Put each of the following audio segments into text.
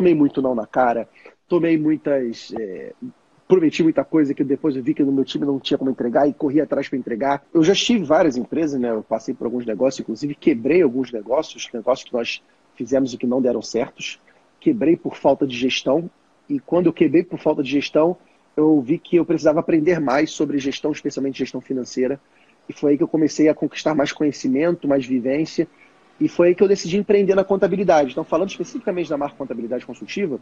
tomei muito não na cara, tomei muitas. É, prometi muita coisa que depois eu vi que no meu time não tinha como entregar e corri atrás para entregar. Eu já estive em várias empresas, né? Eu passei por alguns negócios, inclusive quebrei alguns negócios, negócios que nós fizemos e que não deram certos. Quebrei por falta de gestão e quando eu quebrei por falta de gestão, eu vi que eu precisava aprender mais sobre gestão, especialmente gestão financeira. E foi aí que eu comecei a conquistar mais conhecimento, mais vivência. E foi aí que eu decidi empreender na contabilidade. Então, falando especificamente da marca Contabilidade Consultiva,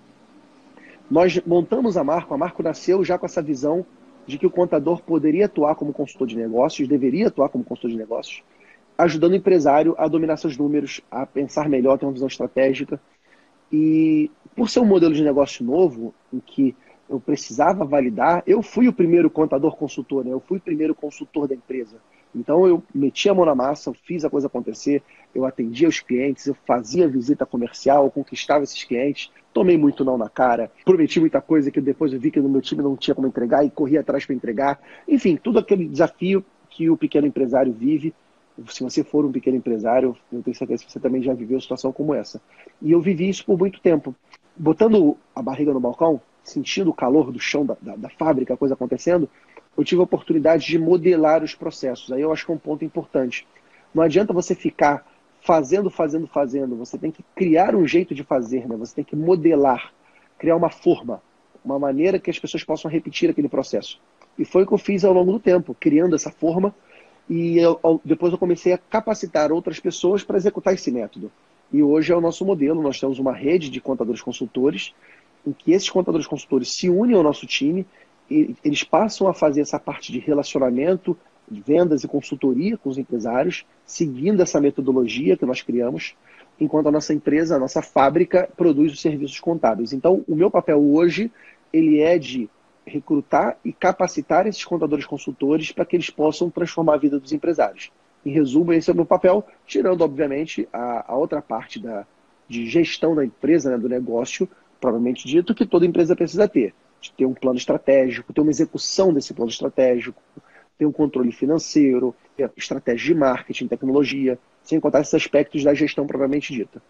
nós montamos a Marco, a Marco nasceu já com essa visão de que o contador poderia atuar como consultor de negócios, deveria atuar como consultor de negócios, ajudando o empresário a dominar seus números, a pensar melhor, ter uma visão estratégica. E por ser um modelo de negócio novo, em que eu precisava validar, eu fui o primeiro contador consultor, né? eu fui o primeiro consultor da empresa. Então eu meti a mão na massa, eu fiz a coisa acontecer, eu atendia os clientes, eu fazia visita comercial, eu conquistava esses clientes, tomei muito não na cara, prometi muita coisa que depois eu vi que no meu time não tinha como entregar e corri atrás para entregar. Enfim, tudo aquele desafio que o pequeno empresário vive. Se você for um pequeno empresário, eu tenho certeza que você também já viveu situação como essa. E eu vivi isso por muito tempo. Botando a barriga no balcão, sentindo o calor do chão da, da, da fábrica, a coisa acontecendo, eu tive a oportunidade de modelar os processos. Aí eu acho que é um ponto importante. Não adianta você ficar fazendo, fazendo, fazendo. Você tem que criar um jeito de fazer, né? Você tem que modelar, criar uma forma, uma maneira que as pessoas possam repetir aquele processo. E foi o que eu fiz ao longo do tempo, criando essa forma. E eu, depois eu comecei a capacitar outras pessoas para executar esse método. E hoje é o nosso modelo. Nós temos uma rede de contadores consultores, em que esses contadores consultores se unem ao nosso time e eles passam a fazer essa parte de relacionamento, vendas e consultoria com os empresários, seguindo essa metodologia que nós criamos, enquanto a nossa empresa, a nossa fábrica, produz os serviços contábeis. Então, o meu papel hoje, ele é de recrutar e capacitar esses contadores consultores para que eles possam transformar a vida dos empresários. Em resumo, esse é o meu papel, tirando, obviamente, a, a outra parte da, de gestão da empresa, né, do negócio, provavelmente dito, que toda empresa precisa ter. De ter um plano estratégico, ter uma execução desse plano estratégico, ter um controle financeiro, ter estratégia de marketing, tecnologia, sem contar esses aspectos da gestão propriamente dita.